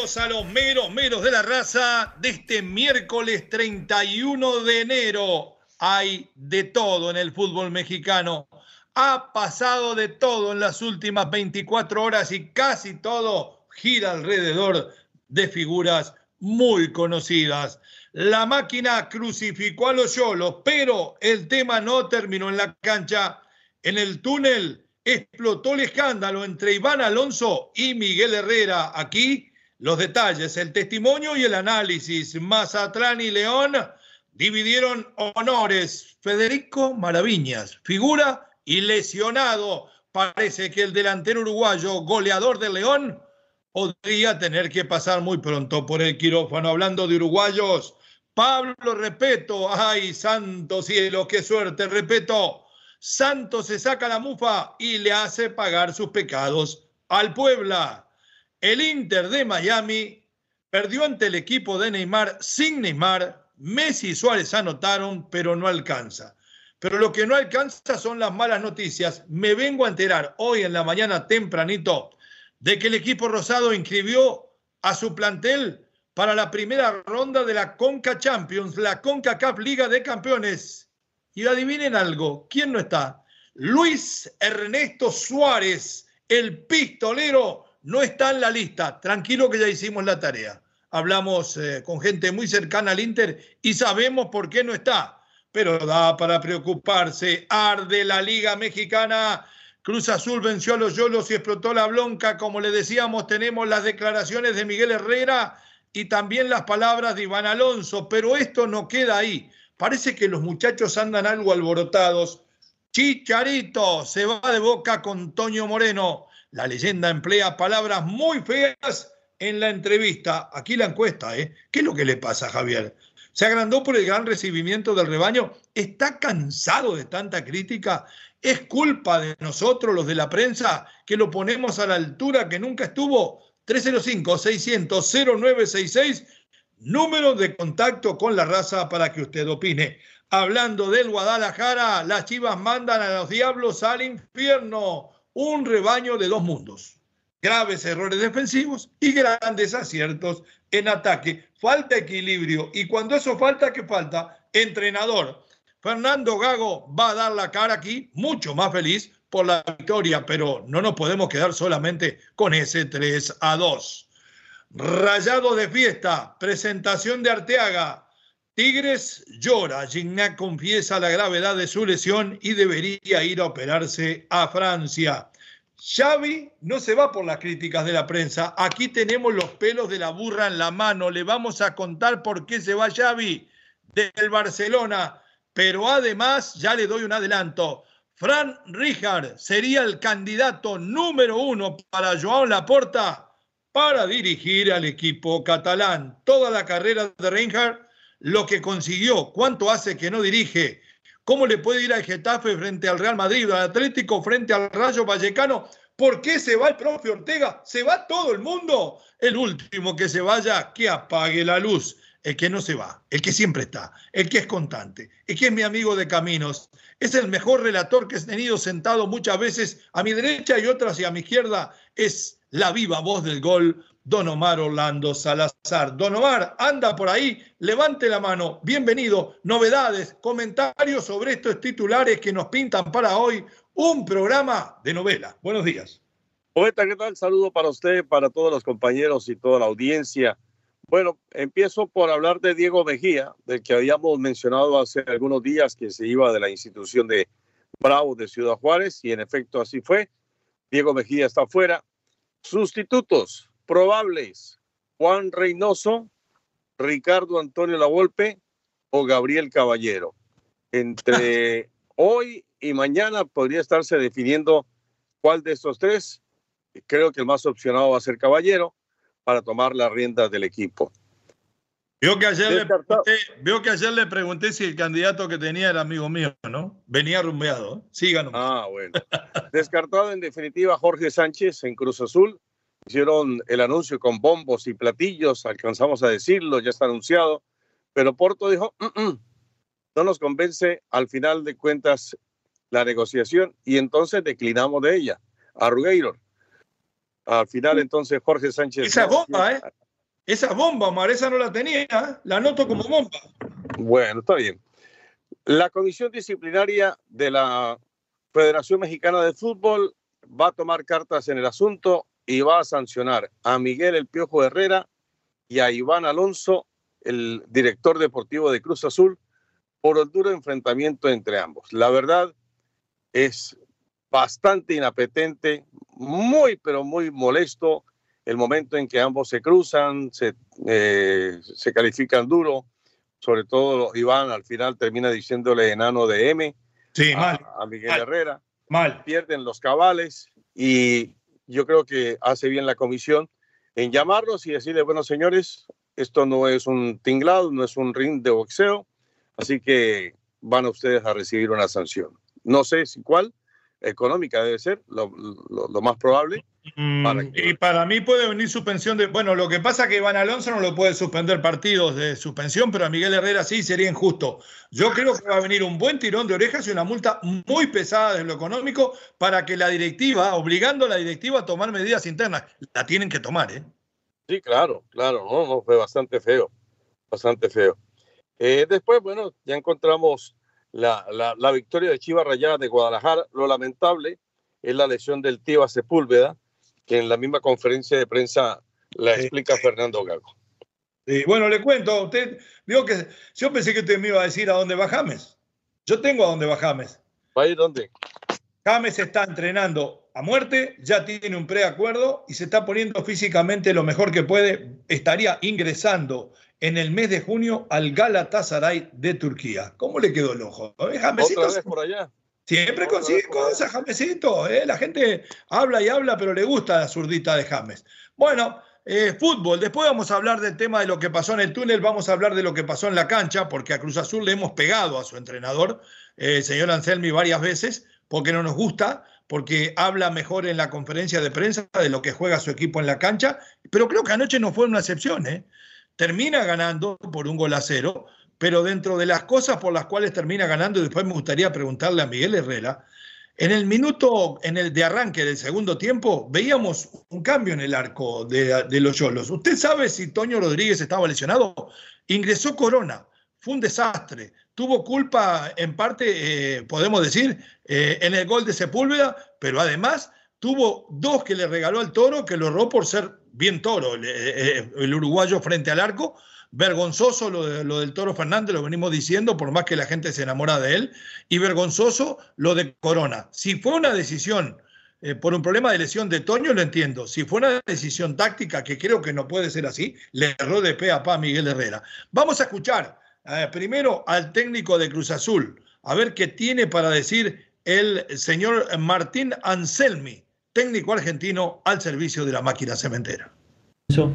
A los meros meros de la raza de este miércoles 31 de enero. Hay de todo en el fútbol mexicano. Ha pasado de todo en las últimas 24 horas y casi todo gira alrededor de figuras muy conocidas. La máquina crucificó a los yolos, pero el tema no terminó en la cancha. En el túnel explotó el escándalo entre Iván Alonso y Miguel Herrera. Aquí los detalles, el testimonio y el análisis. Mazatlán y León dividieron honores. Federico Maraviñas, figura y lesionado. Parece que el delantero uruguayo, goleador de León, podría tener que pasar muy pronto por el quirófano. Hablando de uruguayos, Pablo Repeto, ay, santo cielo, qué suerte, Repeto Santos se saca la mufa y le hace pagar sus pecados al Puebla. El Inter de Miami perdió ante el equipo de Neymar sin Neymar. Messi y Suárez anotaron, pero no alcanza. Pero lo que no alcanza son las malas noticias. Me vengo a enterar hoy en la mañana tempranito de que el equipo rosado inscribió a su plantel para la primera ronda de la Conca Champions, la Conca Cup Liga de Campeones. Y adivinen algo, ¿quién no está? Luis Ernesto Suárez, el pistolero, no está en la lista. Tranquilo que ya hicimos la tarea. Hablamos eh, con gente muy cercana al Inter y sabemos por qué no está. Pero da para preocuparse. Arde la Liga Mexicana. Cruz Azul venció a los Yolos y explotó la bronca. Como le decíamos, tenemos las declaraciones de Miguel Herrera y también las palabras de Iván Alonso. Pero esto no queda ahí. Parece que los muchachos andan algo alborotados. Chicharito se va de boca con Toño Moreno. La leyenda emplea palabras muy feas en la entrevista. Aquí la encuesta, ¿eh? ¿Qué es lo que le pasa a Javier? ¿Se agrandó por el gran recibimiento del rebaño? ¿Está cansado de tanta crítica? ¿Es culpa de nosotros, los de la prensa, que lo ponemos a la altura que nunca estuvo? 305-600-0966 número de contacto con la raza para que usted opine. Hablando del Guadalajara, las Chivas mandan a los diablos al infierno. Un rebaño de dos mundos. Graves errores defensivos y grandes aciertos en ataque. Falta equilibrio. Y cuando eso falta, ¿qué falta? Entrenador. Fernando Gago va a dar la cara aquí, mucho más feliz por la victoria, pero no nos podemos quedar solamente con ese 3 a 2. Rayado de fiesta, presentación de Arteaga. Tigres llora. Gignac confiesa la gravedad de su lesión y debería ir a operarse a Francia. Xavi no se va por las críticas de la prensa. Aquí tenemos los pelos de la burra en la mano. Le vamos a contar por qué se va Xavi del Barcelona. Pero además, ya le doy un adelanto. Fran Rijard sería el candidato número uno para Joao Laporta para dirigir al equipo catalán. Toda la carrera de Reinhardt, lo que consiguió, cuánto hace que no dirige, cómo le puede ir al Getafe frente al Real Madrid, al Atlético frente al Rayo Vallecano. ¿Por qué se va el propio Ortega? ¿Se va todo el mundo? El último que se vaya, que apague la luz. El que no se va, el que siempre está, el que es constante, el que es mi amigo de caminos, es el mejor relator que he tenido sentado muchas veces a mi derecha y otras y a mi izquierda. Es la viva voz del gol, Don Omar Orlando Salazar. Don Omar, anda por ahí, levante la mano, bienvenido. Novedades, comentarios sobre estos titulares que nos pintan para hoy un programa de novela. Buenos días. Poeta, ¿qué tal? Saludo para usted, para todos los compañeros y toda la audiencia. Bueno, empiezo por hablar de Diego Mejía, del que habíamos mencionado hace algunos días que se iba de la institución de Bravo de Ciudad Juárez, y en efecto así fue. Diego Mejía está fuera, Sustitutos probables: Juan Reynoso, Ricardo Antonio Lavolpe o Gabriel Caballero. Entre hoy y mañana podría estarse definiendo cuál de estos tres. Creo que el más opcionado va a ser Caballero para tomar las riendas del equipo. Veo que, ayer le pregunté, que ayer le pregunté si el candidato que tenía era amigo mío, ¿no? Venía rumbeado. Síganos. Ah, bueno. Descartado en definitiva Jorge Sánchez en Cruz Azul. Hicieron el anuncio con bombos y platillos, alcanzamos a decirlo, ya está anunciado. Pero Porto dijo, mm, mm, no nos convence al final de cuentas la negociación y entonces declinamos de ella a Rugeiro. Al final entonces Jorge Sánchez... Esa bomba, ¿eh? Esa bomba, Maresa no la tenía, la noto como bomba. Bueno, está bien. La comisión disciplinaria de la Federación Mexicana de Fútbol va a tomar cartas en el asunto y va a sancionar a Miguel El Piojo Herrera y a Iván Alonso, el director deportivo de Cruz Azul, por el duro enfrentamiento entre ambos. La verdad es bastante inapetente, muy, pero muy molesto el momento en que ambos se cruzan, se, eh, se califican duro, sobre todo Iván al final termina diciéndole enano de M a, Miguel Herrera. Mal. Pierden los cabales y yo creo que hace bien la comisión en llamarlos y decirle, bueno, señores, esto no es un tinglado, no es un ring de boxeo, así que van ustedes a recibir una sanción. No sé si cuál, económica debe ser, lo, más probable. Mm, y para mí puede venir suspensión de. Bueno, lo que pasa es que Iván Alonso no lo puede suspender partidos de suspensión, pero a Miguel Herrera sí sería injusto. Yo creo que va a venir un buen tirón de orejas y una multa muy pesada de lo económico para que la directiva, obligando a la directiva a tomar medidas internas, la tienen que tomar, ¿eh? Sí, claro, claro, no, no fue bastante feo, bastante feo. Eh, después, bueno, ya encontramos la, la, victoria de Chivas Rayada de Guadalajara. Lo lamentable es la lesión del tío Sepúlveda, que en la misma conferencia de prensa la explica Fernando Gago. Sí, bueno, le cuento a usted, digo que yo pensé que usted me iba a decir a dónde va James. Yo tengo a dónde va James. ¿Va a ir dónde? James está entrenando a muerte, ya tiene un preacuerdo y se está poniendo físicamente lo mejor que puede. Estaría ingresando en el mes de junio al Galatasaray de Turquía. ¿Cómo le quedó el ojo? ¿Eh, Jamesito, ¿Otra vez por allá? Siempre consigue cosas, Jamesito. ¿eh? La gente habla y habla, pero le gusta la zurdita de James. Bueno, eh, fútbol. Después vamos a hablar del tema de lo que pasó en el túnel, vamos a hablar de lo que pasó en la cancha, porque a Cruz Azul le hemos pegado a su entrenador, el señor Anselmi, varias veces, porque no nos gusta, porque habla mejor en la conferencia de prensa de lo que juega su equipo en la cancha, pero creo que anoche no fue una excepción. ¿eh? Termina ganando por un gol a cero, pero dentro de las cosas por las cuales termina ganando, y después me gustaría preguntarle a Miguel Herrera, en el minuto, en el de arranque del segundo tiempo, veíamos un cambio en el arco de, los Yolos. ¿Usted sabe si Toño Rodríguez estaba lesionado? Ingresó Corona, fue un desastre. Tuvo culpa, en parte, eh, podemos decir, eh, en el gol de Sepúlveda, pero además tuvo dos que le regaló al toro, que lo robó por ser bien toro eh, eh, el, uruguayo frente al arco. Vergonzoso lo, de, lo, del Toro Fernández, lo venimos diciendo, por más que la gente se enamora de él. Y vergonzoso lo de Corona. Si fue una decisión eh, por un problema de lesión de Toño, lo entiendo. Si fue una decisión táctica, que creo que no puede ser así, le erró de pe a pa a Miguel Herrera. Vamos a escuchar primero al técnico de Cruz Azul, a ver qué tiene para decir el señor Martín Anselmi técnico argentino al servicio de la máquina cementera. Eso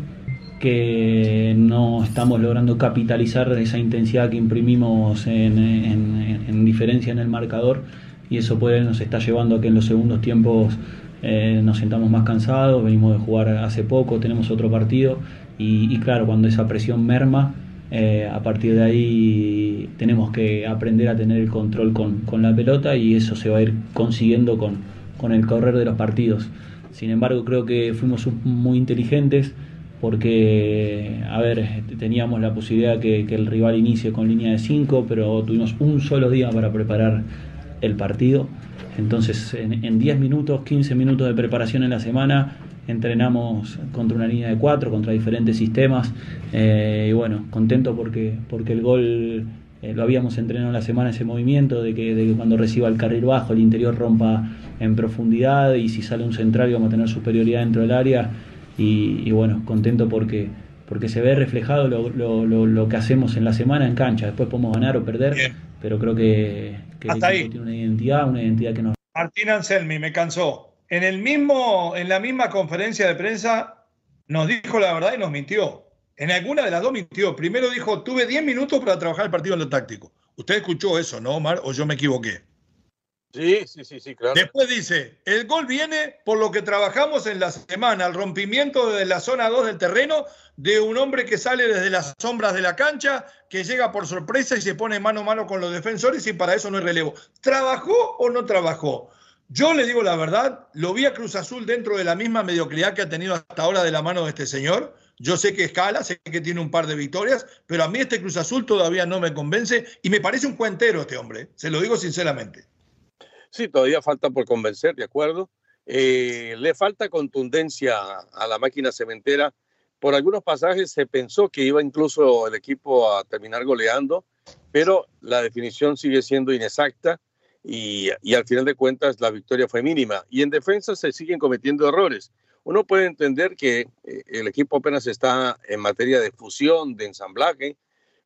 que no estamos logrando capitalizar esa intensidad que imprimimos en, diferencia en el marcador y eso puede, nos está llevando a que en los segundos tiempos eh, nos sentamos más cansados, venimos de jugar hace poco, tenemos otro partido y, claro, cuando esa presión merma, eh, a partir de ahí tenemos que aprender a tener el control con, con la pelota y eso se va a ir consiguiendo con, con el correr de los partidos. Sin embargo, creo que fuimos muy inteligentes porque, a ver, teníamos la posibilidad que, que el rival inicie con línea de 5, pero tuvimos un solo día para preparar el partido. Entonces, en 10 minutos, 15 minutos de preparación en la semana, entrenamos contra una línea de 4, contra diferentes sistemas. Eh, y bueno, contento porque, porque el gol eh, lo habíamos entrenado en la semana ese movimiento de que, de que, cuando reciba el carril bajo el interior rompa en profundidad y si sale un central vamos a tener superioridad dentro del área y, bueno, contento porque, porque se ve reflejado lo, lo, lo, que hacemos en la semana en cancha, después podemos ganar o perder, pero creo que, que tiene una identidad, una identidad que nos... Martín Anselmi, me cansó. En, el mismo, en la misma conferencia de prensa nos dijo la verdad y nos mintió. En alguna de las dos mintió. Primero dijo, tuve 10 minutos para trabajar el partido en lo táctico. Usted escuchó eso, ¿no, Omar? ¿O yo me equivoqué? Sí, sí, sí, sí, claro. Después dice, el gol viene por lo que trabajamos en la semana, el rompimiento de la zona 2 del terreno de un hombre que sale desde las sombras de la cancha, que llega por sorpresa y se pone mano a mano con los defensores y para eso no hay relevo. ¿Trabajó o no trabajó? Yo le digo la verdad, lo vi a Cruz Azul dentro de la misma mediocridad que ha tenido hasta ahora de la mano de este señor yo sé que escala, sé que tiene un par de victorias, pero a mí este Cruz Azul todavía no me convence y me parece un cuentero este hombre, ¿eh? se lo digo sinceramente. Sí, todavía falta por convencer, de acuerdo. Eh, le falta contundencia a la máquina cementera. Por algunos pasajes se pensó que iba incluso el equipo a terminar goleando, pero la definición sigue siendo inexacta y, y al final de cuentas la victoria fue mínima. Y en defensa se siguen cometiendo errores. Uno puede entender que eh, el equipo apenas está en materia de fusión, de ensamblaje,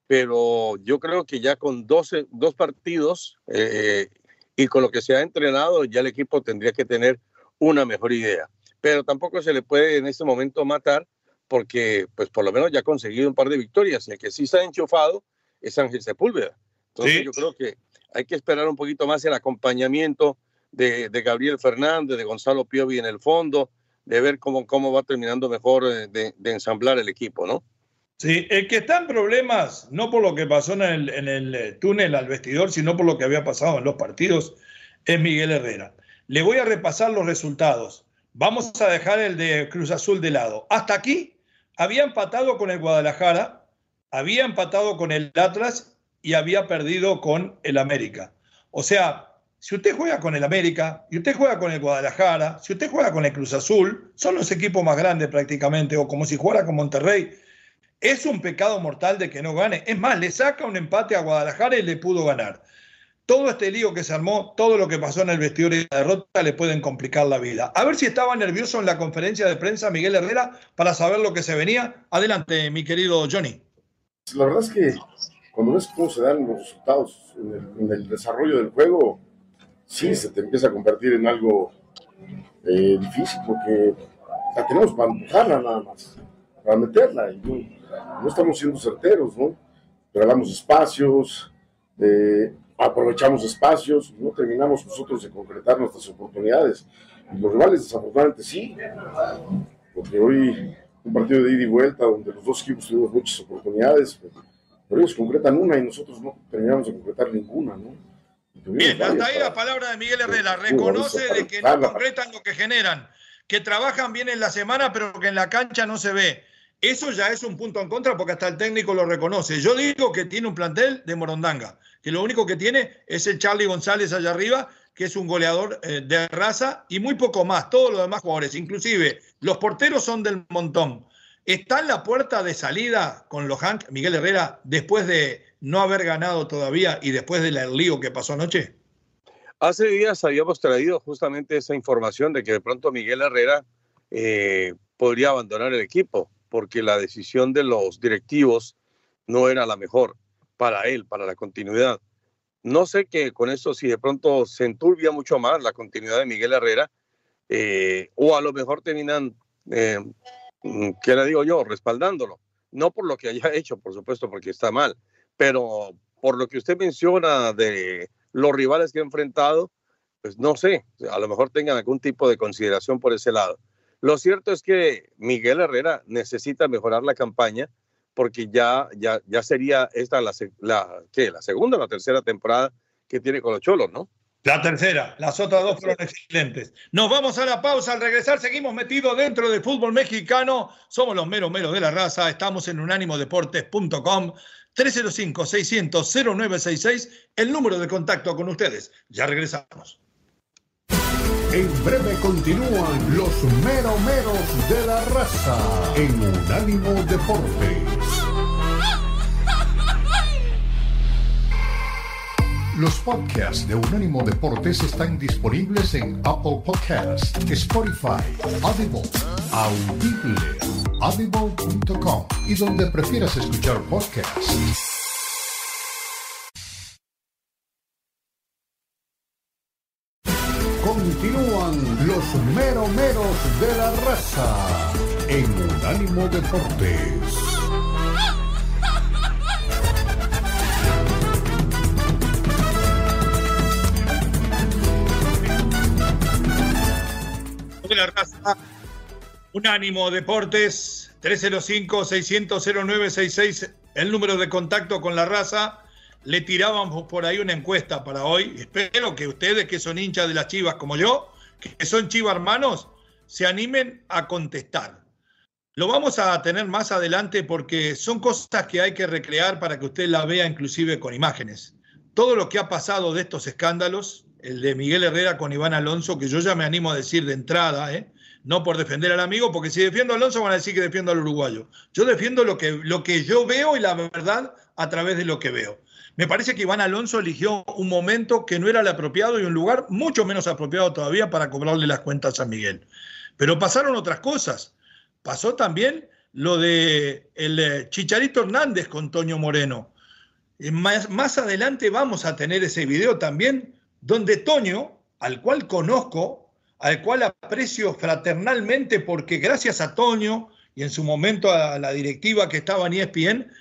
pero yo creo que ya con 12, dos partidos eh, y con lo que se ha entrenado, ya el equipo tendría que tener una mejor idea. Pero tampoco se le puede en este momento matar porque, pues por lo menos ya ha conseguido un par de victorias y el que sí está enchufado es Ángel Sepúlveda. Entonces yo creo que hay que esperar un poquito más el acompañamiento de, de Gabriel Fernández, de Gonzalo Piovi en el fondo, de ver cómo, cómo va terminando mejor eh, de, ensamblar el equipo, ¿no? Sí, el que está en problemas, no por lo que pasó en el, en el eh, túnel al vestidor, sino por lo que había pasado en los partidos, es Miguel Herrera. Le voy a repasar los resultados. Vamos a dejar el de Cruz Azul de lado. Hasta aquí había empatado con el Guadalajara, había empatado con el Atlas y había perdido con el América. O sea, si usted juega con el América, y usted juega con el Guadalajara, si usted juega con el Cruz Azul, son los equipos más grandes prácticamente, o como si jugara con Monterrey. Es un pecado mortal de que no gane. Es más, le saca un empate a Guadalajara y le pudo ganar. Todo este lío que se armó, todo lo que pasó en el vestidor y la derrota le pueden complicar la vida. A ver si estaba nervioso en la conferencia de prensa Miguel Herrera para saber lo que se venía. Adelante, mi querido Johnny. La verdad es que cuando ves cómo se dan los resultados en el desarrollo del juego, sí se te empieza a convertir en algo eh, difícil porque la tenemos para empujarla nada más, para meterla. Y no, estamos siendo certeros, ¿no? Regalamos espacios, eh, aprovechamos espacios, no terminamos nosotros de concretar nuestras oportunidades. Los rivales, desafortunadamente, sí, porque hoy un partido de ida y vuelta donde los dos equipos tuvimos muchas oportunidades, pero ellos concretan una y nosotros no terminamos de concretar ninguna, ¿no? Bien, hasta ahí la palabra de Miguel Herrera. Reconoce de que no concretan lo que generan, que trabajan bien en la semana, pero que en la cancha no se ve. Eso ya es un punto en contra porque hasta el técnico lo reconoce. Yo digo que tiene un plantel de Morondanga, que lo único que tiene es el Charlie González allá arriba, que es un goleador eh, de raza y muy poco más. Todos los demás jugadores, inclusive los porteros son del montón. Está en la puerta de salida con los Hank, Miguel Herrera, después de no haber ganado todavía y después del lío que pasó anoche? Hace días habíamos traído justamente esa información de que de pronto Miguel Herrera eh, podría abandonar el equipo porque la decisión de los directivos no era la mejor para él, para la continuidad. No sé que con eso si de pronto se enturbia mucho más la continuidad de Miguel Herrera eh, o a lo mejor terminan, eh, ¿qué le digo yo?, respaldándolo. No por lo que haya hecho, por supuesto, porque está mal, pero por lo que usted menciona de los rivales que ha enfrentado, pues no sé, a lo mejor tengan algún tipo de consideración por ese lado. Lo cierto es que Miguel Herrera necesita mejorar la campaña porque ya, ya, ya sería esta la, la, ¿qué? la segunda o la tercera temporada que tiene con los Cholos, ¿no? La tercera, las otras dos fueron excelentes. Nos vamos a la pausa. Al regresar, seguimos metidos dentro del fútbol mexicano. Somos los meros meros de la raza. Estamos en unánimodeportes.com. 305-600-0966, el número de contacto con ustedes. Ya regresamos. En breve continúan los meromeros de la raza en Unánimo Deportes. Los podcasts de Unánimo Deportes están disponibles en Apple Podcasts, Spotify, Audible, Audible, audible.com y donde prefieras escuchar podcasts. Continúan los meromeros de la raza en Unánimo Deportes. La raza. Unánimo Deportes 305-600-0966, el número de contacto con la raza. Le tirábamos por ahí una encuesta para hoy. Espero que ustedes que son hinchas de las chivas como yo, que son chivas hermanos, se animen a contestar. Lo vamos a tener más adelante porque son cosas que hay que recrear para que usted la vea inclusive con imágenes. Todo lo que ha pasado de estos escándalos, el de Miguel Herrera con Iván Alonso, que yo ya me animo a decir de entrada, ¿eh? no por defender al amigo, porque si defiendo a Alonso van a decir que defiendo al uruguayo. Yo defiendo lo que, lo que yo veo y la verdad a través de lo que veo. Me parece que Iván Alonso eligió un momento que no era el apropiado y un lugar mucho menos apropiado todavía para cobrarle las cuentas a Miguel. Pero pasaron otras cosas. Pasó también lo de el eh, Chicharito Hernández con Toño Moreno. Más, más adelante vamos a tener ese video también donde Toño, al cual conozco, al cual aprecio fraternalmente porque gracias a Toño y en su momento a la directiva que estaba en ESPN,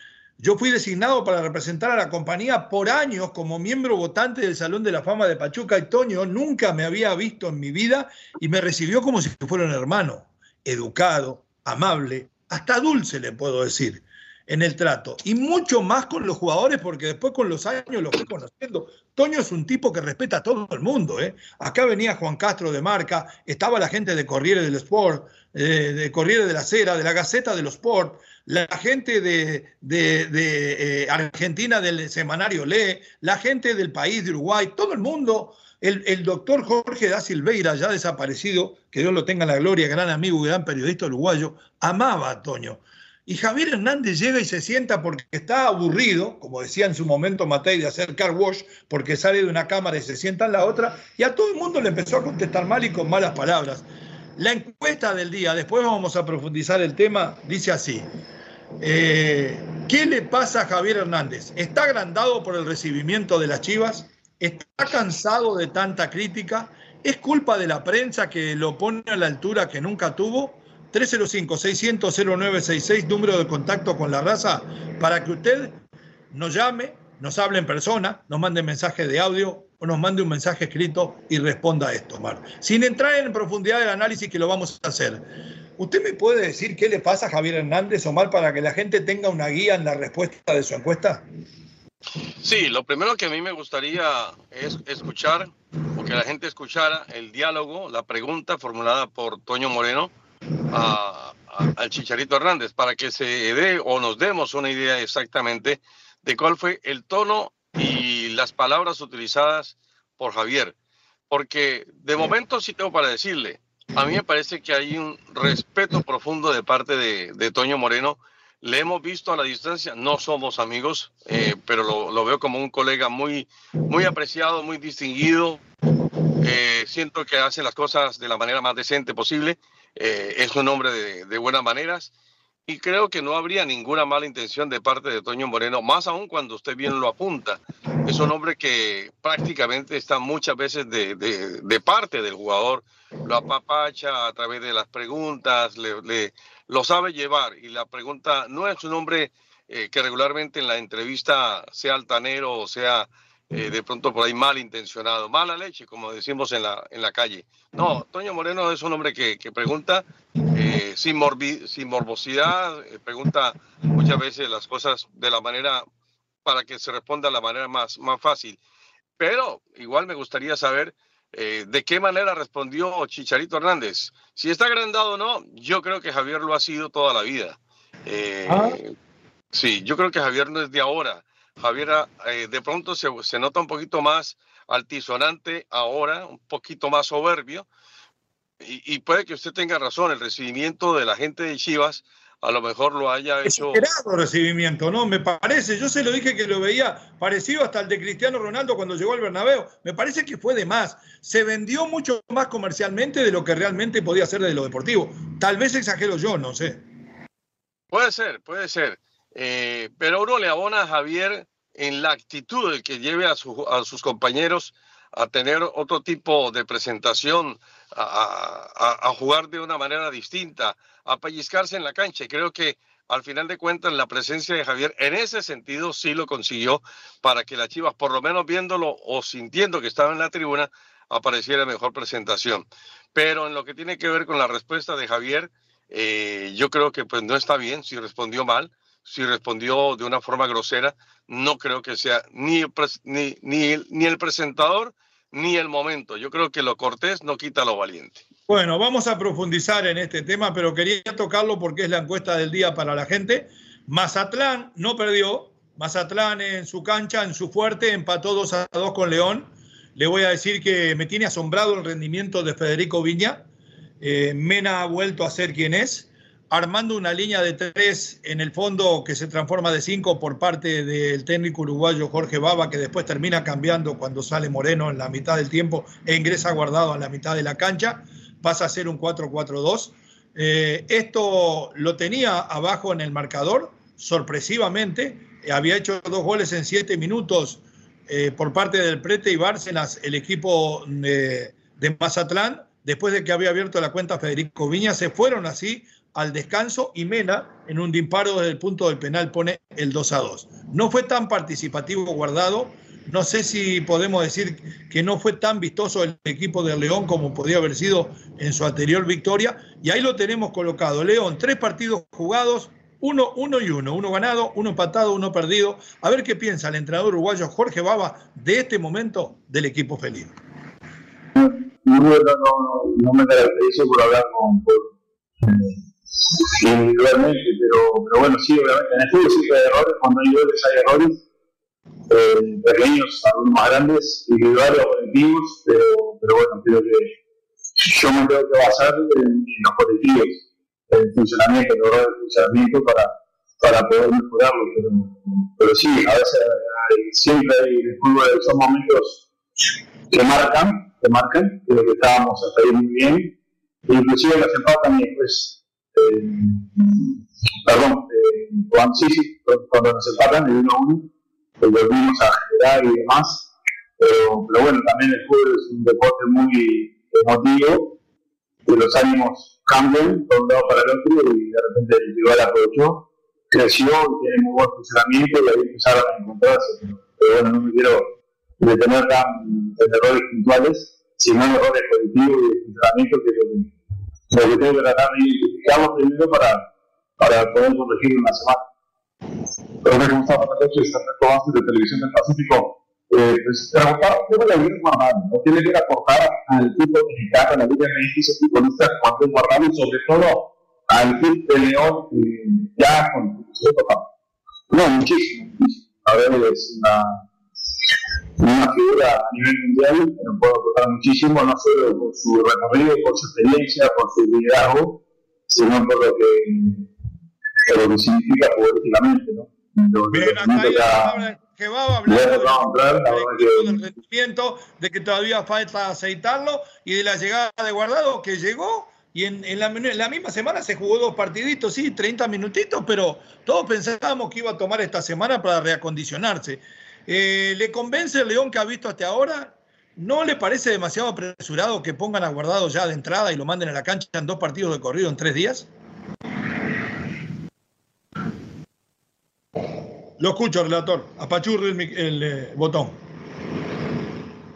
yo fui designado para representar a la compañía por años como miembro votante del Salón de la Fama de Pachuca y Toño nunca me había visto en mi vida y me recibió como si fuera un hermano, educado, amable, hasta dulce le puedo decir en el trato. Y mucho más con los jugadores, porque después con los años lo fui conociendo. Toño es un tipo que respeta a todo el mundo. ¿eh? Acá venía Juan Castro de Marca, estaba la gente de Corriere del Sport, eh, de Corriere de la Cera, de la Gaceta de los Sport, la gente de, de, eh, Argentina del semanario Le, la gente del país de Uruguay, todo el mundo. El, el, doctor Jorge da Silveira, ya desaparecido, que Dios lo tenga en la gloria, gran amigo y gran periodista uruguayo, amaba a Toño. Y Javier Hernández llega y se sienta porque está aburrido, como decía en su momento Matei, de hacer car wash, porque sale de una cámara y se sienta en la otra, y a todo el mundo le empezó a contestar mal y con malas palabras. La encuesta del día, después vamos a profundizar el tema, dice así. Eh, ¿Qué le pasa a Javier Hernández? ¿Está agrandado por el recibimiento de las Chivas? ¿Está cansado de tanta crítica? ¿Es culpa de la prensa que lo pone a la altura que nunca tuvo? 305-600-0966, número de contacto con la raza, para que usted nos llame, nos hable en persona, nos mande mensaje de audio o nos mande un mensaje escrito y responda esto, Omar. Sin entrar en profundidad del análisis que lo vamos a hacer. ¿Usted me puede decir qué le pasa a Javier Hernández, Omar, para que la gente tenga una guía en la respuesta de su encuesta? Sí, lo primero que a mí me gustaría es escuchar, o que la gente escuchara el diálogo, la pregunta formulada por Toño Moreno, al Chicharito Hernández para que se dé o nos demos una idea exactamente de cuál fue el tono y las palabras utilizadas por Javier. Porque de momento sí tengo para decirle, a mí me parece que hay un respeto profundo de parte de, Toño Moreno. Le hemos visto a la distancia, no somos amigos, eh, pero lo, veo como un colega muy, muy apreciado, muy distinguido. Eh, siento que hace las cosas de la manera más decente posible eh, es un hombre de, buenas maneras y creo que no habría ninguna mala intención de parte de Toño Moreno, más aún cuando usted bien lo apunta. Es un hombre que prácticamente está muchas veces de, parte del jugador, lo apapacha a través de las preguntas, le, lo sabe llevar y la pregunta no es un hombre eh, que regularmente en la entrevista sea altanero o sea eh, de pronto por ahí malintencionado, mala leche, como decimos en la, en la calle. No, Toño Moreno es un hombre que, que pregunta eh, sin, sin morbosidad, eh, pregunta muchas veces las cosas de la manera para que se responda de la manera más, más fácil. Pero igual me gustaría saber de qué manera respondió Chicharito Hernández. Si está agrandado o no, yo creo que Javier lo ha sido toda la vida. Ah. Sí, yo creo que Javier no es de ahora. Javier, eh, de pronto se, nota un poquito más altisonante ahora, un poquito más soberbio, y, puede que usted tenga razón, el recibimiento de la gente de Chivas a lo mejor lo haya hecho. Esperado recibimiento, ¿no? Me parece, yo se lo dije que lo veía parecido hasta el de Cristiano Ronaldo cuando llegó al Bernabéu. Me parece que fue de más. Se vendió mucho más comercialmente de lo que realmente podía ser de lo deportivo. Tal vez exagero yo, no sé. Puede ser, puede ser. Eh, pero uno le abona a Javier en la actitud de que lleve a, a sus compañeros a tener otro tipo de presentación, a, jugar de una manera distinta, a pellizcarse en la cancha. Y creo que al final de cuentas la presencia de Javier en ese sentido sí lo consiguió para que la Chivas, por lo menos viéndolo o sintiendo que estaba en la tribuna, apareciera mejor presentación. Pero en lo que tiene que ver con la respuesta de Javier, eh, yo creo que pues no está bien si respondió mal, si respondió de una forma grosera, no creo que sea ni, ni, ni, ni el presentador ni el momento. Yo creo que lo cortés no quita lo valiente. Bueno, vamos a profundizar en este tema, pero quería tocarlo porque es la encuesta del día para la gente. Mazatlán no perdió. Mazatlán en su cancha, en su fuerte, empató 2 a 2 con León. Le voy a decir que me tiene asombrado el rendimiento de Federico Viña. Eh, Mena ha vuelto a ser quien es armando una línea de tres en el fondo que se transforma de cinco por parte del técnico uruguayo Jorge Baba, que después termina cambiando cuando sale Moreno en la mitad del tiempo e ingresa guardado a la mitad de la cancha, pasa a ser un 4-4-2. Eh, esto lo tenía abajo en el marcador, sorpresivamente, había hecho dos goles en siete minutos eh, por parte del Prete y Bárcenas, el equipo de, de Mazatlán, después de que había abierto la cuenta Federico Viña, se fueron así al descanso y Mena en un disparo desde el punto del penal pone el 2 a 2. No fue tan participativo guardado, no sé si podemos decir que no fue tan vistoso el equipo de León como podía haber sido en su anterior victoria y ahí lo tenemos colocado. León, tres partidos jugados, uno, uno y uno, uno ganado, uno empatado, uno perdido. A ver qué piensa el entrenador uruguayo Jorge Baba de este momento del equipo felino. No, no, me por hablar con, individualmente, pero, pero bueno, sí, obviamente en el fútbol siempre hay errores, cuando hay goles hay errores, eh, pequeños, algunos más grandes, individuales o colectivos, pero, pero bueno, creo que yo me tengo que basar en, en los colectivos, el funcionamiento, el error del funcionamiento para, para poder mejorarlo, pero, pero sí, a veces hay, siempre hay en el fútbol esos momentos que marcan, que marcan, creo que estábamos hasta ahí muy bien, inclusive los empatan y después perdón, eh, cuando, sí, sí, cuando nos empatan el 1 a 1, pues volvimos a generar y demás. Pero, bueno, también el fútbol es un deporte muy emotivo, que los ánimos cambian de un lado para el otro y de repente el rival aprovechó, creció, tiene muy buen funcionamiento y ahí empezaron a encontrarse. Pero, bueno, no me quiero detener tan en errores puntuales, sino en errores colectivos y de funcionamiento que lo que tengo que tratar de identificarlo primero para, para poder corregir una semana. Hola, ¿cómo está? Buenas noches, Ernesto Vázquez de Televisión del Pacífico. Eh, pues preguntar cómo le viene guardado, no tiene que aportar al fútbol mexicano, a la Liga MX, ese futbolista cuando es guardado y sobre todo al club de León, eh, ya con su tocado. No, muchísimo, muchísimo. A ver, es una una figura a nivel mundial que nos puede aportar muchísimo, no solo por su recorrido, por su experiencia, por su liderazgo, sino por lo que, por lo que significa políticamente. ¿no? Bien, que va a hablar del rendimiento, de que todavía falta aceitarlo y de la llegada de Guardado que llegó y en, en, la, en, la, misma semana se jugó dos partiditos, sí, 30 minutitos, pero todos pensábamos que iba a tomar esta semana para reacondicionarse. Eh, ¿Le convence el León que ha visto hasta ahora? ¿No le parece demasiado apresurado que pongan a guardado ya de entrada y lo manden a la cancha en dos partidos de corrido en tres días? Lo escucho, relator. Apachurro el, el eh, botón.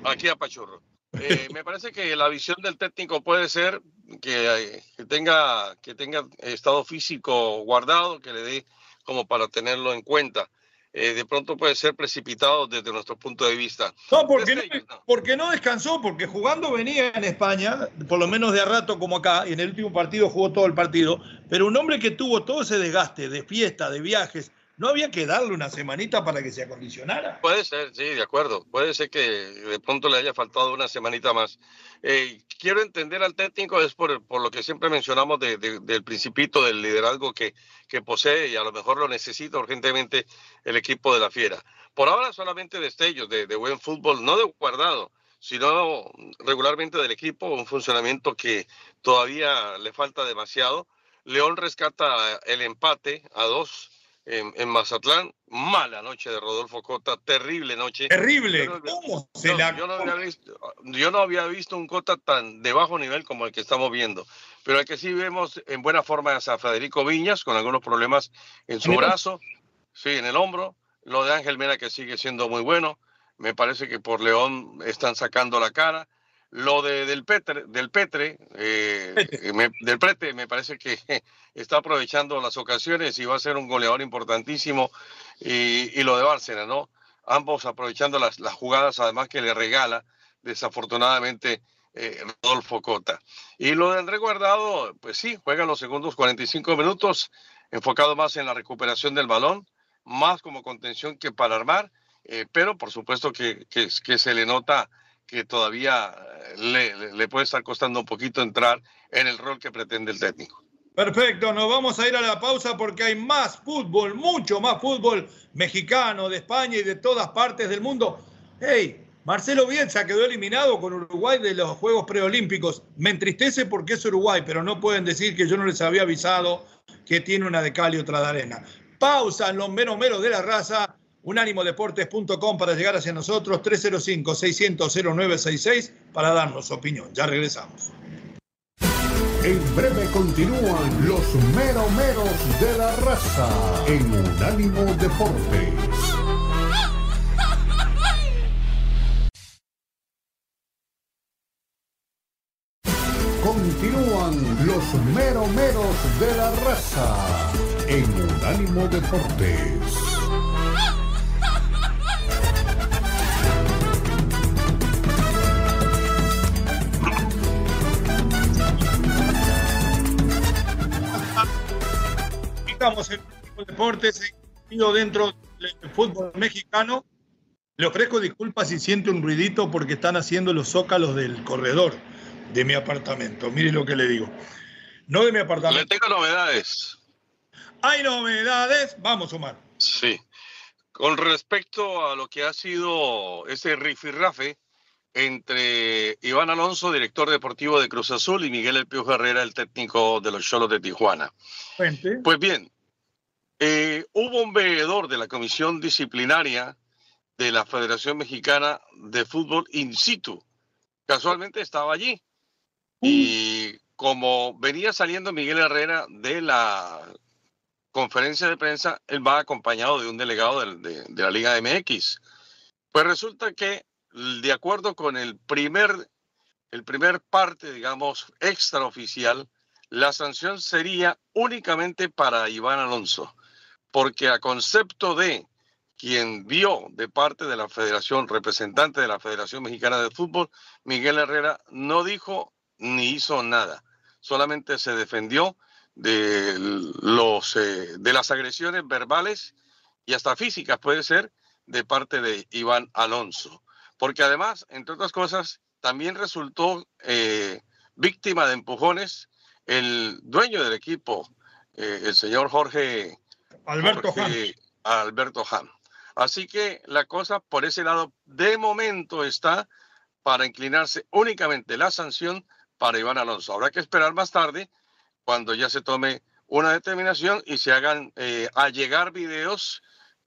Aquí apachurro. Eh, me parece que la visión del técnico puede ser que, que, tenga, que tenga estado físico guardado, que le dé como para tenerlo en cuenta. Eh, de pronto puede ser precipitado desde nuestro punto de vista. No porque, no, porque no descansó, porque jugando venía en España, por lo menos de a rato como acá, y en el último partido jugó todo el partido, pero un hombre que tuvo todo ese desgaste de fiesta, de viajes, ¿No había que darle una semanita para que se acondicionara? Puede ser, sí, de acuerdo. Puede ser que de pronto le haya faltado una semanita más. Eh, quiero entender al técnico, es por, por lo que siempre mencionamos del principito del liderazgo que, que posee y a lo mejor lo necesita urgentemente el equipo de la Fiera. Por ahora solamente destellos de, de buen fútbol, no de guardado, sino regularmente del equipo, un funcionamiento que todavía le falta demasiado. León rescata el empate a dos en, Mazatlán. Mala noche de Rodolfo Cota, terrible noche. Terrible. Yo ¿Cómo se la... yo, no había visto, yo no había visto un Cota tan de bajo nivel como el que estamos viendo. Pero el que sí vemos en buena forma es a Federico Viñas, con algunos problemas en su brazo, sí, en el hombro. Lo de Ángel Mena, que sigue siendo muy bueno. Me parece que por León están sacando la cara. Lo de, del Petre, del Petre, eh, del Prete, me parece que está aprovechando las ocasiones y va a ser un goleador importantísimo. Y, y lo de Bárcena, ¿no? Ambos aprovechando las, las, jugadas, además que le regala, desafortunadamente, eh, Rodolfo Cota. Y lo de André Guardado, pues sí, juega los segundos 45 minutos, enfocado más en la recuperación del balón, más como contención que para armar eh, pero por supuesto que, que, se le nota que todavía eh, le, puede estar costando un poquito entrar en el rol que pretende el técnico. Perfecto, nos vamos a ir a la pausa porque hay más fútbol, mucho más fútbol mexicano de España y de todas partes del mundo. Hey, Marcelo Bielsa quedó eliminado con Uruguay de los Juegos Preolímpicos. Me entristece porque es Uruguay, pero no pueden decir que yo no les había avisado que tiene una de cal y otra de arena. Pausa en los menos meros de la raza unánimodeportes.com para llegar hacia nosotros, 305-600-0966 para darnos opinión. Ya regresamos. En breve continúan los meromeros de la raza en Unánimo Deportes. Continúan los meromeros de la raza en Unánimo Deportes. Estamos en deportes, dentro del fútbol mexicano. Le ofrezco disculpas si siente un ruidito porque están haciendo los zócalos del corredor de mi apartamento. Mire lo que le digo. No de mi apartamento. Le tengo novedades. Hay novedades. Vamos, Omar. Sí. Con respecto a lo que ha sido ese rifirrafe entre Iván Alonso, director deportivo de Cruz Azul, y Miguel El Pío Herrera, el técnico de los Cholos de Tijuana. Pues bien, eh, hubo un veedor de la Comisión Disciplinaria de la Federación Mexicana de Fútbol in situ. Casualmente estaba allí. Y como venía saliendo Miguel Herrera de la conferencia de prensa, él va acompañado de un delegado de, de la Liga MX. Pues resulta que, de acuerdo con el primer, el primer parte, digamos, extraoficial, la sanción sería únicamente para Iván Alonso porque a concepto de quien vio de parte de la Federación, representante de la Federación Mexicana de Fútbol, Miguel Herrera no dijo ni hizo nada, solamente se defendió de, los, eh, de las agresiones verbales y hasta físicas, puede ser, de parte de Iván Alonso. Porque además, entre otras cosas, también resultó eh, víctima de empujones el dueño del equipo, eh, el señor Jorge Alberto Han. Alberto Han. Así que la cosa por ese lado de momento está para inclinarse únicamente la sanción para Iván Alonso. Habrá que esperar más tarde cuando ya se tome una determinación y se hagan eh, a llegar videos,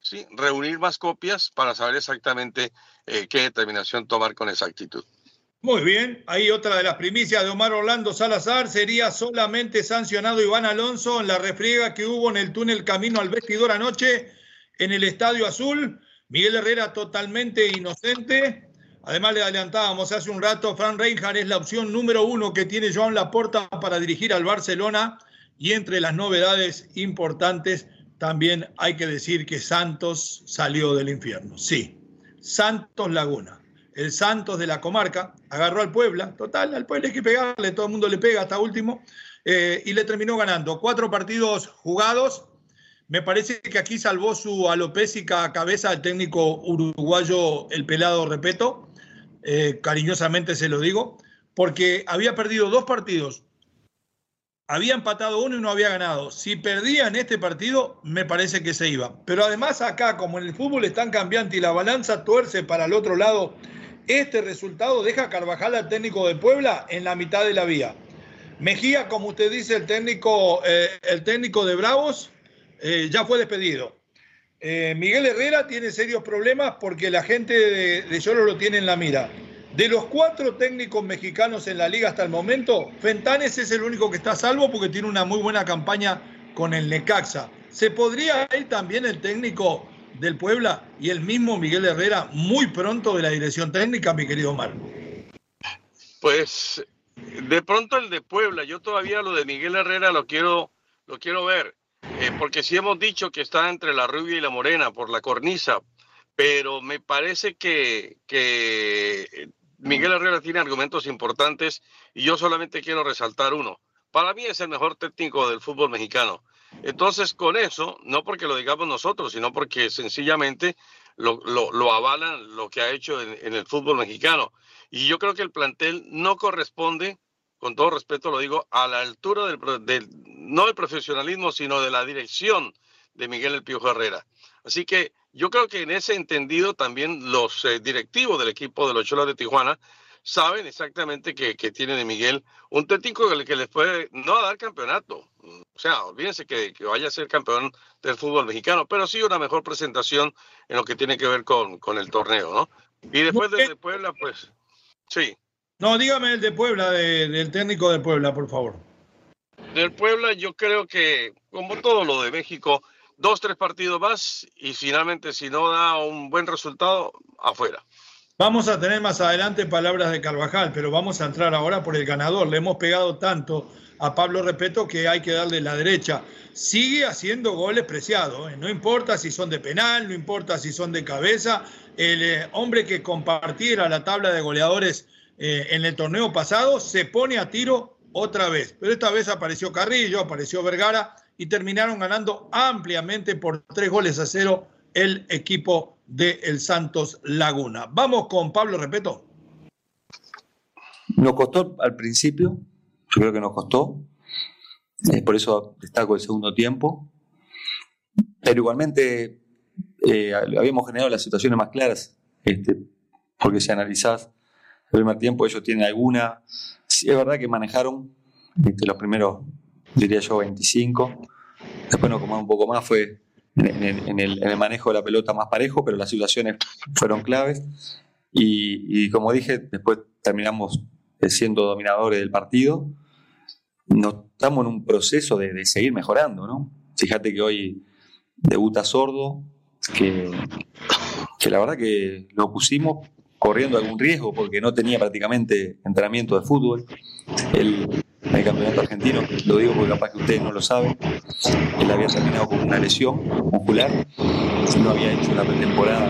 ¿sí? reunir más copias para saber exactamente eh, qué determinación tomar con exactitud. Muy bien, ahí otra de las primicias de Omar Orlando Salazar sería solamente sancionado Iván Alonso en la refriega que hubo en el túnel camino al vestidor anoche en el Estadio Azul. Miguel Herrera totalmente inocente. Además le adelantábamos hace un rato, Fran Reinhardt es la opción número uno que tiene Joan Laporta para dirigir al Barcelona. Y entre las novedades importantes también hay que decir que Santos salió del infierno. Sí, Santos Laguna el Santos de la comarca, agarró al Puebla, total, al Puebla hay que pegarle, todo el mundo le pega hasta último, eh, y le terminó ganando. Cuatro partidos jugados, Me parece que aquí salvó su alopésica cabeza el técnico uruguayo, el pelado Repeto, eh, cariñosamente se lo digo, porque había perdido dos partidos, había empatado uno y no había ganado. Si perdía en este partido, me parece que se iba. Pero además acá, como en el fútbol es tan cambiante y la balanza tuerce para el otro lado, este resultado deja a Carvajal al técnico de Puebla en la mitad de la vía. Mejía, como usted dice, el técnico, eh, el técnico de Bravos, eh, ya fue despedido. Eh, Miguel Herrera tiene serios problemas porque la gente de, de Lloro lo tiene en la mira. De los cuatro técnicos mexicanos en la liga hasta el momento, Fentanes es el único que está a salvo porque tiene una muy buena campaña con el Necaxa. ¿Se podría ir también el técnico del Puebla y el mismo Miguel Herrera muy pronto de la dirección técnica, mi querido Omar? Pues de pronto el de Puebla, yo todavía lo de Miguel Herrera lo quiero, lo quiero ver, eh, porque sí hemos dicho que está entre la rubia y la morena por la cornisa, pero me parece que, que Miguel Herrera tiene argumentos importantes y yo solamente quiero resaltar uno. Para mí es el mejor técnico del fútbol mexicano. Entonces, con eso, no porque lo digamos nosotros, sino porque sencillamente lo, avalan lo que ha hecho en, el fútbol mexicano. Y yo creo que el plantel no corresponde, con todo respeto lo digo, a la altura del, del no del profesionalismo, sino de la dirección de Miguel El Piojo Herrera. Así que yo creo que en ese entendido también los eh, directivos del equipo de los Cholos de Tijuana saben exactamente que, que tienen de Miguel un técnico que, que les puede no dar campeonato. O sea, olvídense que, que, vaya a ser campeón del fútbol mexicano, pero sí una mejor presentación en lo que tiene que ver con, con el torneo, ¿no? Y después del de Puebla, pues sí. No, dígame el de Puebla, del técnico de Puebla, por favor. Del Puebla, yo creo que, como todo lo de México, dos, tres partidos más y finalmente si no da un buen resultado, afuera. Vamos a tener más adelante palabras de Carvajal, pero vamos a entrar ahora por el ganador. Le hemos pegado tanto a Pablo Repeto que hay que darle la derecha. Sigue haciendo goles preciados, ¿eh? no importa si son de penal, no importa si son de cabeza. El eh, hombre que compartiera la tabla de goleadores eh, en el torneo pasado se pone a tiro otra vez, pero esta vez apareció Carrillo, apareció Vergara y terminaron ganando ampliamente por tres goles a cero el equipo de el Santos Laguna. Vamos con Pablo Repeto. Nos costó al principio, yo creo que nos costó, eh, por eso destaco el segundo tiempo, pero igualmente eh, habíamos generado las situaciones más claras, este, porque si analizás el primer tiempo ellos tienen alguna, es verdad que manejaron este, los primeros diría yo 25. Después nos comamos un poco más, fue en, el, manejo de la pelota más parejo, pero las situaciones fueron claves. Y, como dije, después terminamos siendo dominadores del partido. No, estamos en un proceso de, seguir mejorando, ¿no? Fíjate que hoy debuta Sordo, que, que la verdad que lo pusimos corriendo algún riesgo porque no tenía prácticamente entrenamiento de fútbol. Él el campeonato argentino, lo digo porque capaz que ustedes no lo saben, él había terminado con una lesión muscular, no había hecho la pretemporada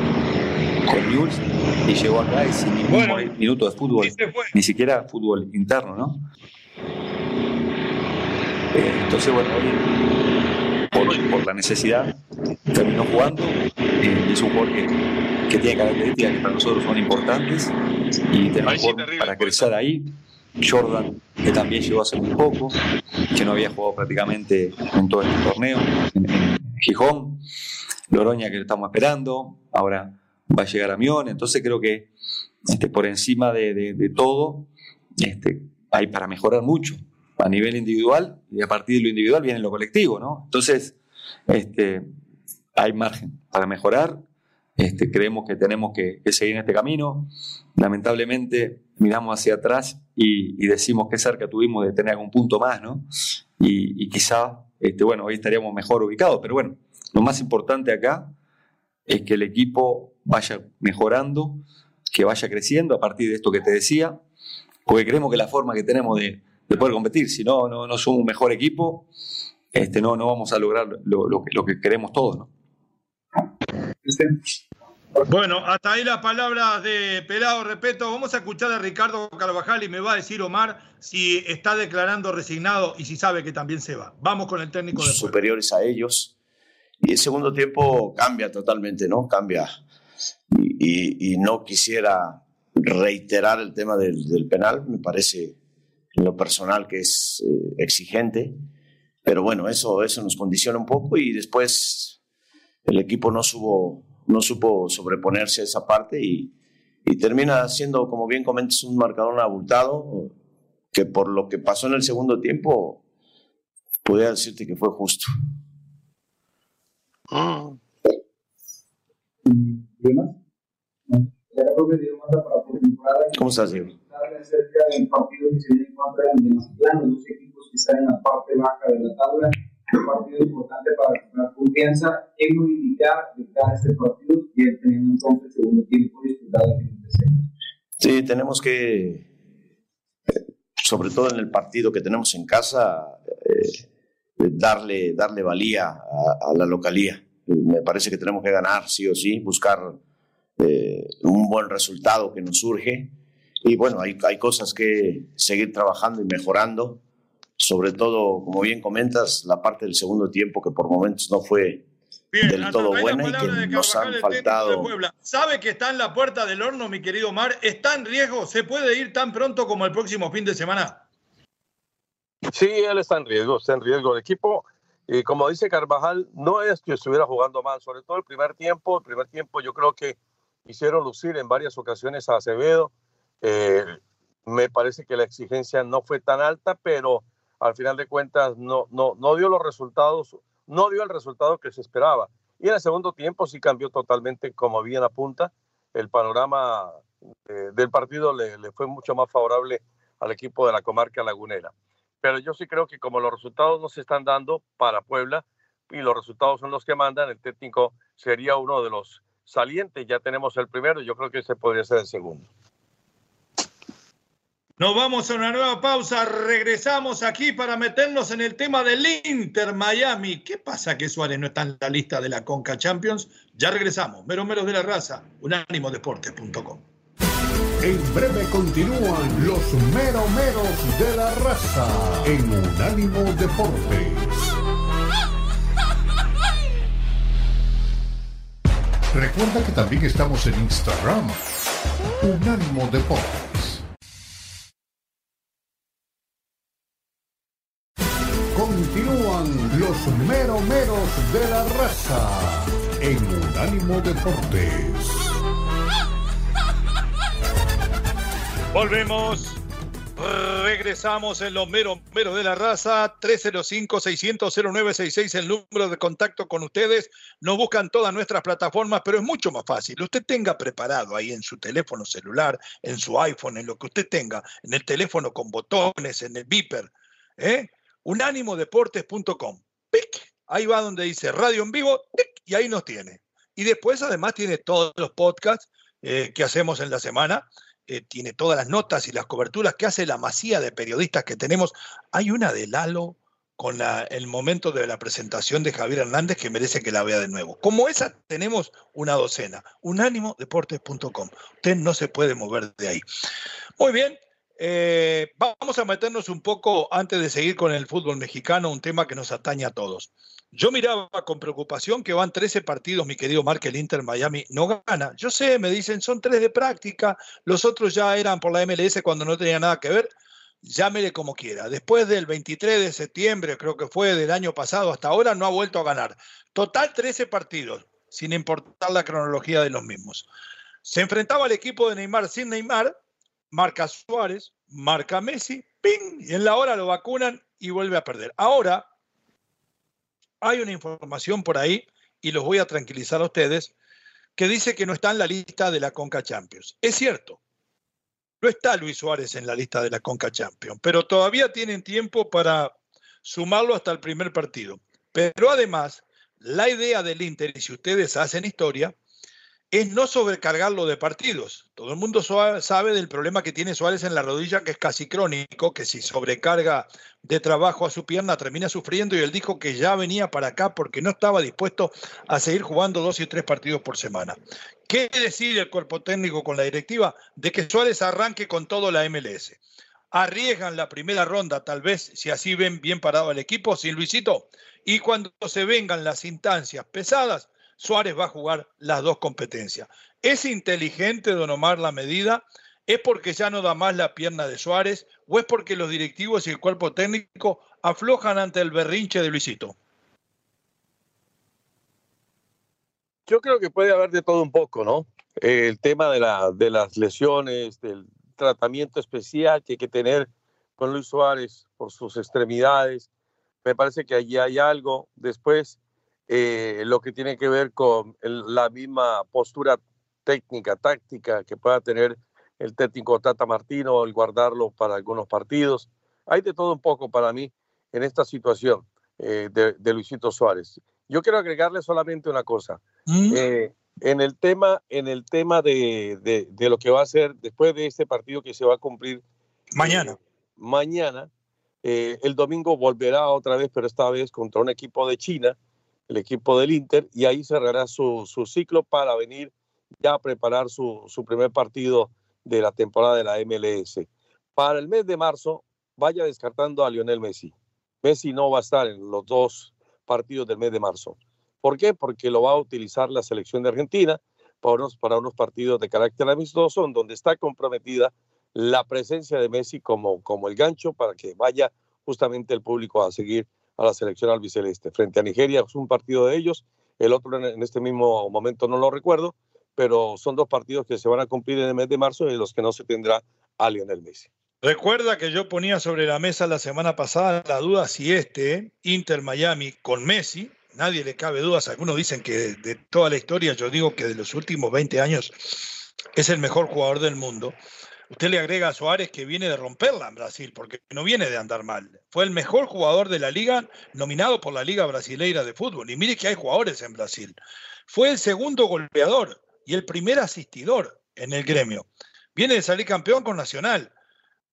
con News y llegó acá y sin ningún minuto de fútbol, ni siquiera fútbol interno, ¿no? Eh, entonces, bueno, por, la necesidad terminó jugando, eh, es un jugador que, que, tiene características que para nosotros son importantes y tenemos para crecer ahí Jordan, que también llegó hace muy poco, que no había jugado prácticamente en todo este torneo, en, Gijón, Loroña que lo estamos esperando, ahora va a llegar a Mion, entonces creo que este, por encima de, todo este, hay para mejorar mucho a nivel individual y a partir de lo individual viene lo colectivo, ¿no? Entonces, este, hay margen para mejorar, este, creemos que tenemos que, seguir en este camino, lamentablemente miramos hacia atrás y, decimos qué cerca tuvimos de tener algún punto más, ¿no? Y, quizá, este, bueno, hoy estaríamos mejor ubicados, pero bueno, lo más importante acá es que el equipo vaya mejorando, que vaya creciendo a partir de esto que te decía, porque creemos que la forma que tenemos de, poder competir, si no, no, somos un mejor equipo, este, no, no vamos a lograr lo, que queremos todos. Bueno, hasta ahí las palabras de Pelado Repeto. Vamos a escuchar a Ricardo Carvajal y me va a decir Omar si está declarando resignado y si sabe que también se va. Vamos con el técnico de superiores a ellos Y el segundo tiempo cambia totalmente, ¿no? Cambia. Y, no quisiera reiterar el tema del, penal, me parece en lo personal que es eh, exigente, pero bueno, eso, eso nos condiciona un poco y después el equipo no, subo, no supo sobreponerse a esa parte y, y termina siendo, como bien comentas, un marcador abultado que por lo que pasó en el segundo tiempo, podría decirte que fue justo. ¿Cómo estás, Diego? Acerca del partido que se viene en contra de Mazatlán, los equipos que están en la parte baja de la tabla, un partido importante para la confianza en modificar de cada este partido y teniendo en cuenta el segundo tiempo disputado en el Sí, tenemos que, sobre todo en el partido que tenemos en casa, eh, darle, darle valía a, la localía. Me parece que tenemos que ganar sí o sí, buscar eh, un buen resultado que nos surge. Y bueno, hay, hay cosas que seguir trabajando y mejorando sobre todo, como bien comentas, la parte del segundo tiempo que por momentos no fue del todo buena y que nos han faltado. ¿Sabe que está en la puerta del horno, mi querido Mar? ¿Está en riesgo? ¿Se puede ir tan pronto como el próximo fin de semana? Sí, él está en riesgo, está en riesgo el equipo. Y como dice Carvajal, no es que estuviera jugando mal, sobre todo el primer tiempo. El primer tiempo yo creo que hicieron lucir en varias ocasiones a Acevedo. Eh, me parece que la exigencia no fue tan alta, pero al final de cuentas no, no, no dio los resultados, no dio el resultado que se esperaba. Y en el segundo tiempo sí cambió totalmente, como bien apunta, el panorama eh, del partido le, fue mucho más favorable al equipo de la comarca lagunera. Pero yo sí creo que como los resultados no se están dando para Puebla y los resultados son los que mandan, el técnico sería uno de los salientes. Ya tenemos el primero, yo creo que ese podría ser el segundo. Nos vamos a una nueva pausa. Regresamos aquí para meternos en el tema del Inter Miami. ¿Qué pasa que Suárez no está en la lista de la Conca Champions? Ya regresamos. Meros meros de la raza. Unánimodeportes.com. En breve continúan los meros meros de la raza en Unánimo Deportes. Recuerda que también estamos en Instagram. Unánimo Deportes. Los meromeros de la raza en Unánimo Deportes. Volvemos. Regresamos en los meros meros de la raza. 305-600-0966, el número de contacto con ustedes. Nos buscan todas nuestras plataformas, pero es mucho más fácil. Usted tenga preparado ahí en su teléfono celular, en su iPhone, en lo que usted tenga, en el teléfono con botones, en el beeper. ¿eh? unánimodeportes.com. ¡Pic! Ahí va donde dice radio en vivo, y ahí nos tiene. Y después además tiene todos los podcasts eh, que hacemos en la semana, eh, tiene todas las notas y las coberturas que hace la masía de periodistas que tenemos. Hay una de Lalo con el momento de la presentación de Javier Hernández que merece que la vea de nuevo. Como esa tenemos una docena, unánimodeportes.com. Usted no se puede mover de ahí. Muy bien, eh, vamos a meternos un poco antes de seguir con el fútbol mexicano, un tema que nos atañe a todos. Yo miraba con preocupación que van 13 partidos, mi querido Mark, el Inter Miami no gana. Yo sé, me dicen, son tres de práctica, los otros ya eran por la MLS cuando no tenía nada que ver. Llámele como quiera. Después del 23 de septiembre, creo que fue del año pasado, hasta ahora no ha vuelto a ganar. Total 13 partidos, sin importar la cronología de los mismos. Se enfrentaba al equipo de Neymar sin Neymar, marca Suárez, marca Messi, ¡ping! Y en la hora lo vacunan y vuelve a perder. Ahora hay una información por ahí, y los voy a tranquilizar a ustedes, que dice que no está en la lista de la Conca Champions. Es cierto, no está Luis Suárez en la lista de la Conca Champions, pero todavía tienen tiempo para sumarlo hasta el primer partido. Pero además, la idea del Inter, y si ustedes hacen historia, es no sobrecargarlo de partidos. Todo el mundo sabe del problema que tiene Suárez en la rodilla, que es casi crónico, que si sobrecarga de trabajo a su pierna termina sufriendo y él dijo que ya venía para acá porque no estaba dispuesto a seguir jugando dos y tres partidos por semana. ¿Qué decide el cuerpo técnico con la directiva? De que Suárez arranque con todo la MLS. arriesgan la primera ronda, tal vez si así ven bien parado el equipo, sin Luisito, y cuando se vengan las instancias pesadas, Suárez va a jugar las dos competencias. ¿Es inteligente Don la medida? ¿Es porque ya no da más la pierna de Suárez? ¿O es porque los directivos y el cuerpo técnico aflojan ante el berrinche de Luisito? Yo creo que puede haber de todo un poco, ¿no? el tema de, de las lesiones, del tratamiento especial que hay que tener con Luis Suárez por sus extremidades. Me parece que allí hay algo. Después, eh, lo que tiene que ver con la misma postura técnica, táctica que pueda tener el técnico Tata Martino, el guardarlo para algunos partidos. Hay de todo un poco para mí en esta situación eh, de, Luisito Suárez. Yo quiero agregarle solamente una cosa. ¿Mm? Eh, en el tema, en el tema de, de, lo que va a ser después de este partido que se va a cumplir mañana. mañana, el domingo volverá otra vez, pero esta vez contra un equipo de China el equipo del Inter, y ahí cerrará su, ciclo para venir ya a preparar su, primer partido de la temporada de la MLS. Para el mes de marzo, vaya descartando a Lionel Messi. Messi no va a estar en los dos partidos del mes de marzo. ¿Por qué? Porque lo va a utilizar la selección de Argentina para unos, para unos partidos de carácter amistoso, donde está comprometida la presencia de Messi como, como el gancho para que vaya justamente el público a seguir a la selección albiceleste. Frente a Nigeria es un partido de ellos, el otro en este mismo momento no lo recuerdo, pero son dos partidos que se van a cumplir en el mes de marzo y los que no se tendrá a Lionel Messi. Recuerda que yo ponía sobre la mesa la semana pasada la duda si este Inter Miami con Messi, nadie le cabe dudas, algunos dicen que de toda la historia, yo digo que de los últimos 20 años es el mejor jugador del mundo. Usted le agrega a Suárez que viene de romperla en Brasil, porque no viene de andar mal. Fue el mejor jugador de la liga, nominado por la Liga Brasileira de Fútbol. Y mire que hay jugadores en Brasil. Fue el segundo goleador y el primer asistidor en el gremio. Viene de salir campeón con Nacional.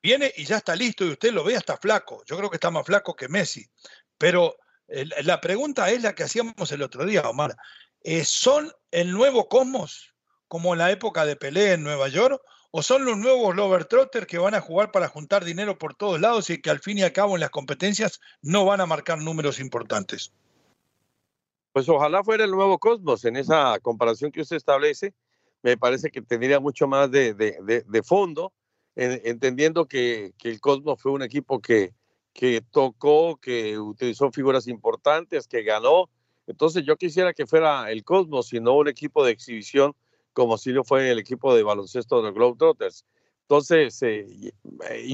Viene y ya está listo y usted lo ve hasta flaco. Yo creo que está más flaco que Messi. Pero eh, la pregunta es la que hacíamos el otro día, Omar. Eh, ¿Son el nuevo Cosmos como en la época de Pelé en Nueva York? ¿O son los nuevos Lover Trotter que van a jugar para juntar dinero por todos lados y que al fin y al cabo en las competencias no van a marcar números importantes? Pues ojalá fuera el nuevo Cosmos en esa comparación que usted establece. Me parece que tendría mucho más de, de, fondo, entendiendo que, que, el Cosmos fue un equipo que, que tocó, que utilizó figuras importantes, que ganó. Entonces yo quisiera que fuera el Cosmos y no un equipo de exhibición como si lo fue el equipo de baloncesto de los Globetrotters. Entonces, eh,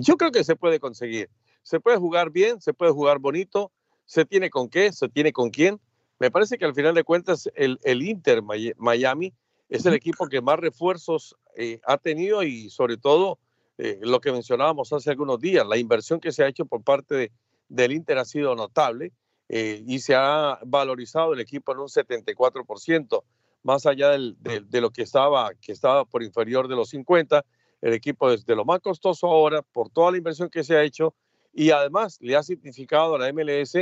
yo creo que se puede conseguir. Se puede jugar bien, se puede jugar bonito, se tiene con qué, se tiene con quién. Me parece que al final de cuentas el, el Inter Miami es el equipo que más refuerzos eh, ha tenido y sobre todo eh, lo que mencionábamos hace algunos días, la inversión que se ha hecho por parte de, del Inter ha sido notable y se ha valorizado el equipo en un 74% más allá de lo que estaba, que estaba por inferior de los 50. El equipo es de lo más costoso ahora por toda la inversión que se ha hecho y además le ha significado a la MLS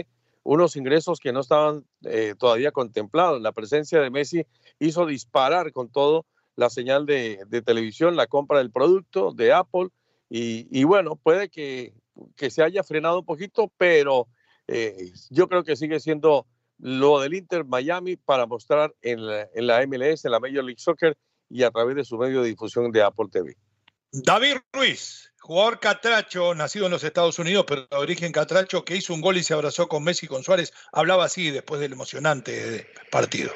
unos ingresos que no estaban eh, todavía contemplados. La presencia de Messi hizo disparar con todo la señal de, televisión, la compra del producto de Apple y, bueno, puede que, que, se haya frenado un poquito, pero eh, yo creo que sigue siendo lo del Inter Miami para mostrar en la, en la MLS, en la Major League Soccer y a través de su medio de difusión de Apple TV. David Ruiz, jugador catracho, nacido en los Estados Unidos, pero de origen catracho, que hizo un gol y se abrazó con Messi y con Suárez, hablaba así después del emocionante partido.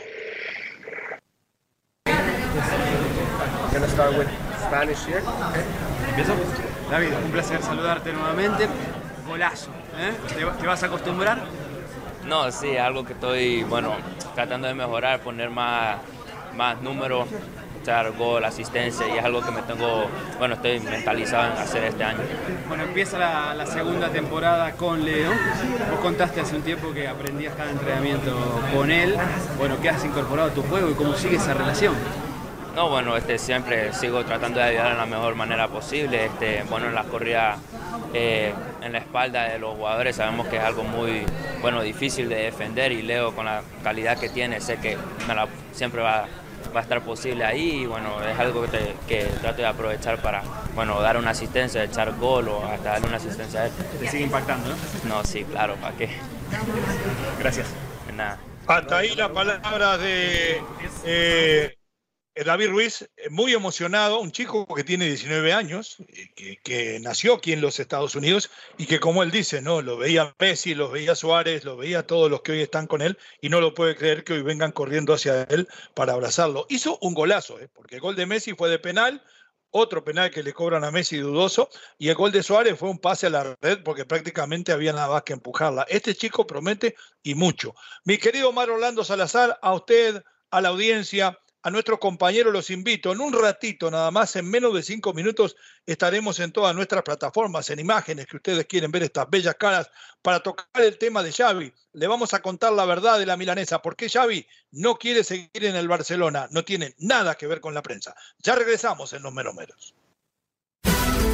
David, un placer saludarte nuevamente. Golazo, ¿eh? ¿Te vas a acostumbrar? No, sí, algo que estoy, bueno, tratando de mejorar, poner más, más números, echar gol, asistencia, y es algo que me tengo, bueno, estoy mentalizado en hacer este año. Bueno, empieza la, segunda temporada con Leo. Vos contaste hace un tiempo que aprendías cada entrenamiento con él. Bueno, ¿qué has incorporado a tu juego y cómo sigue esa relación? No, bueno, este, siempre sigo tratando de ayudar en la mejor manera posible. Este, bueno, en las corridas eh, en la espalda de los jugadores sabemos que es algo muy bueno, difícil de defender y Leo con la calidad que tiene sé que siempre va, va a estar posible ahí y bueno, es algo que, que trato de aprovechar para, bueno, dar una asistencia, echar gol o hasta darle una asistencia a él. Te sigue impactando, ¿no? No, sí, claro, ¿para qué? Gracias. De nada. Hasta ahí la palabra de eh, David Ruiz, eh, muy emocionado, un chico que tiene 19 años, eh, que, nació aquí en los Estados Unidos y que como él dice, no, lo veía Messi, lo veía Suárez, lo veía todos los que hoy están con él y no lo puede creer que hoy vengan corriendo hacia él para abrazarlo. Hizo un golazo, eh, porque el gol de Messi fue de penal, otro penal que le cobran a Messi dudoso, y el gol de Suárez fue un pase a la red porque prácticamente había nada más que empujarla. Este chico promete y mucho. Mi querido Omar Orlando Salazar, a usted, a la audiencia, a nuestros compañeros los invito. En un ratito, nada más, en menos de cinco minutos, estaremos en todas nuestras plataformas, en imágenes que ustedes quieren ver estas bellas caras para tocar el tema de Xavi. Le vamos a contar la verdad de la milanesa. ¿Por qué Xavi no quiere seguir en el Barcelona? No tiene nada que ver con la prensa. Ya regresamos en los meromeros.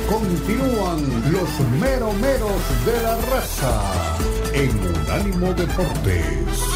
Continúan los meromeros de la raza en Unánimo Deportes.